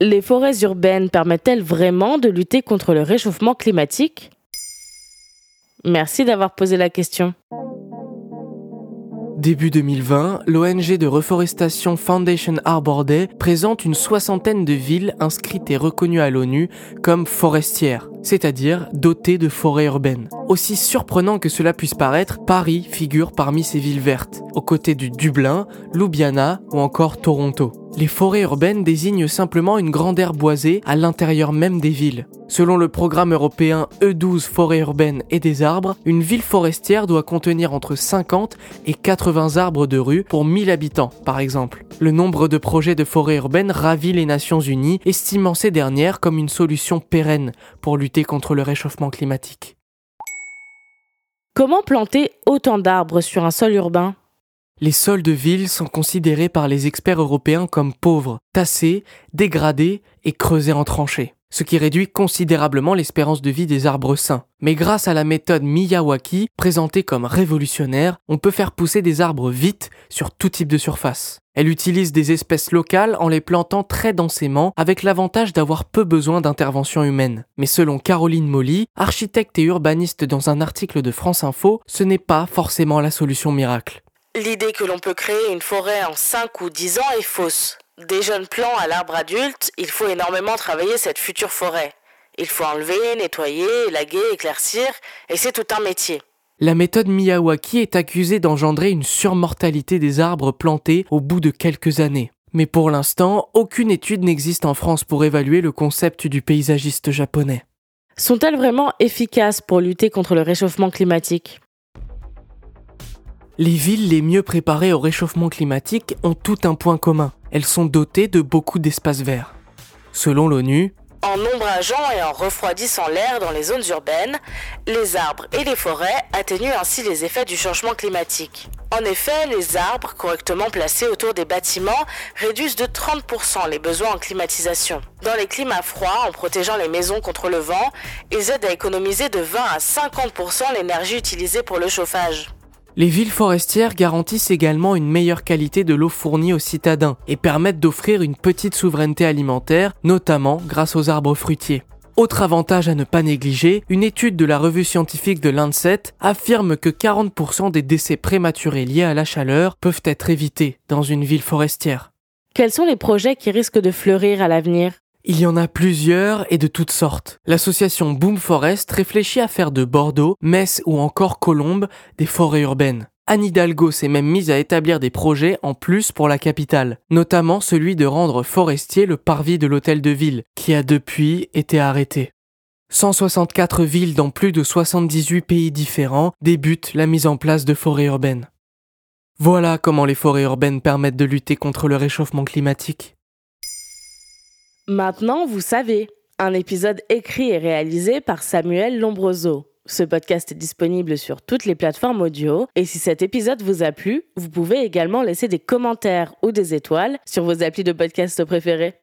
Les forêts urbaines permettent-elles vraiment de lutter contre le réchauffement climatique? Merci d'avoir posé la question. Début 2020, l'ONG de reforestation Foundation Arbor Day présente une soixantaine de villes inscrites et reconnues à l'ONU comme forestières, c'est-à-dire dotées de forêts urbaines. Aussi surprenant que cela puisse paraître, Paris figure parmi ces villes vertes, aux côtés du Dublin, Ljubljana ou encore Toronto. Les forêts urbaines désignent simplement une grande aire boisée à l'intérieur même des villes. Selon le programme européen E12 forêts urbaines et des arbres, une ville forestière doit contenir entre 50 et 80 arbres de rue pour 1000 habitants, par exemple. Le nombre de projets de forêts urbaines ravit les Nations Unies, estimant ces dernières comme une solution pérenne pour lutter contre le réchauffement climatique. Comment planter autant d'arbres sur un sol urbain? Les sols de ville sont considérés par les experts européens comme pauvres, tassés, dégradés et creusés en tranchées, ce qui réduit considérablement l'espérance de vie des arbres sains. Mais grâce à la méthode Miyawaki, présentée comme révolutionnaire, on peut faire pousser des arbres vite sur tout type de surface. Elle utilise des espèces locales en les plantant très densément avec l'avantage d'avoir peu besoin d'intervention humaine. Mais selon Caroline Molly, architecte et urbaniste dans un article de France Info, ce n'est pas forcément la solution miracle. L'idée que l'on peut créer une forêt en 5 ou 10 ans est fausse. Des jeunes plants à l'arbre adulte, il faut énormément travailler cette future forêt. Il faut enlever, nettoyer, élaguer, éclaircir, et c'est tout un métier. La méthode Miyawaki est accusée d'engendrer une surmortalité des arbres plantés au bout de quelques années. Mais pour l'instant, aucune étude n'existe en France pour évaluer le concept du paysagiste japonais. Sont-elles vraiment efficaces pour lutter contre le réchauffement climatique? Les villes les mieux préparées au réchauffement climatique ont tout un point commun. Elles sont dotées de beaucoup d'espaces verts. Selon l'ONU, en ombrageant et en refroidissant l'air dans les zones urbaines, les arbres et les forêts atténuent ainsi les effets du changement climatique. En effet, les arbres correctement placés autour des bâtiments réduisent de 30% les besoins en climatisation. Dans les climats froids, en protégeant les maisons contre le vent, ils aident à économiser de 20 à 50% l'énergie utilisée pour le chauffage. Les villes forestières garantissent également une meilleure qualité de l'eau fournie aux citadins et permettent d'offrir une petite souveraineté alimentaire, notamment grâce aux arbres fruitiers. Autre avantage à ne pas négliger, une étude de la revue scientifique de Lancet affirme que 40% des décès prématurés liés à la chaleur peuvent être évités dans une ville forestière. Quels sont les projets qui risquent de fleurir à l'avenir? Il y en a plusieurs et de toutes sortes. L'association Boom Forest réfléchit à faire de Bordeaux, Metz ou encore Colombes des forêts urbaines. Anne Hidalgo s'est même mise à établir des projets en plus pour la capitale, notamment celui de rendre forestier le parvis de l'hôtel de ville, qui a depuis été arrêté. 164 villes dans plus de 78 pays différents débutent la mise en place de forêts urbaines. Voilà comment les forêts urbaines permettent de lutter contre le réchauffement climatique. Maintenant, vous savez, un épisode écrit et réalisé par Samuel Lombroso. Ce podcast est disponible sur toutes les plateformes audio et si cet épisode vous a plu, vous pouvez également laisser des commentaires ou des étoiles sur vos applis de podcast préférés.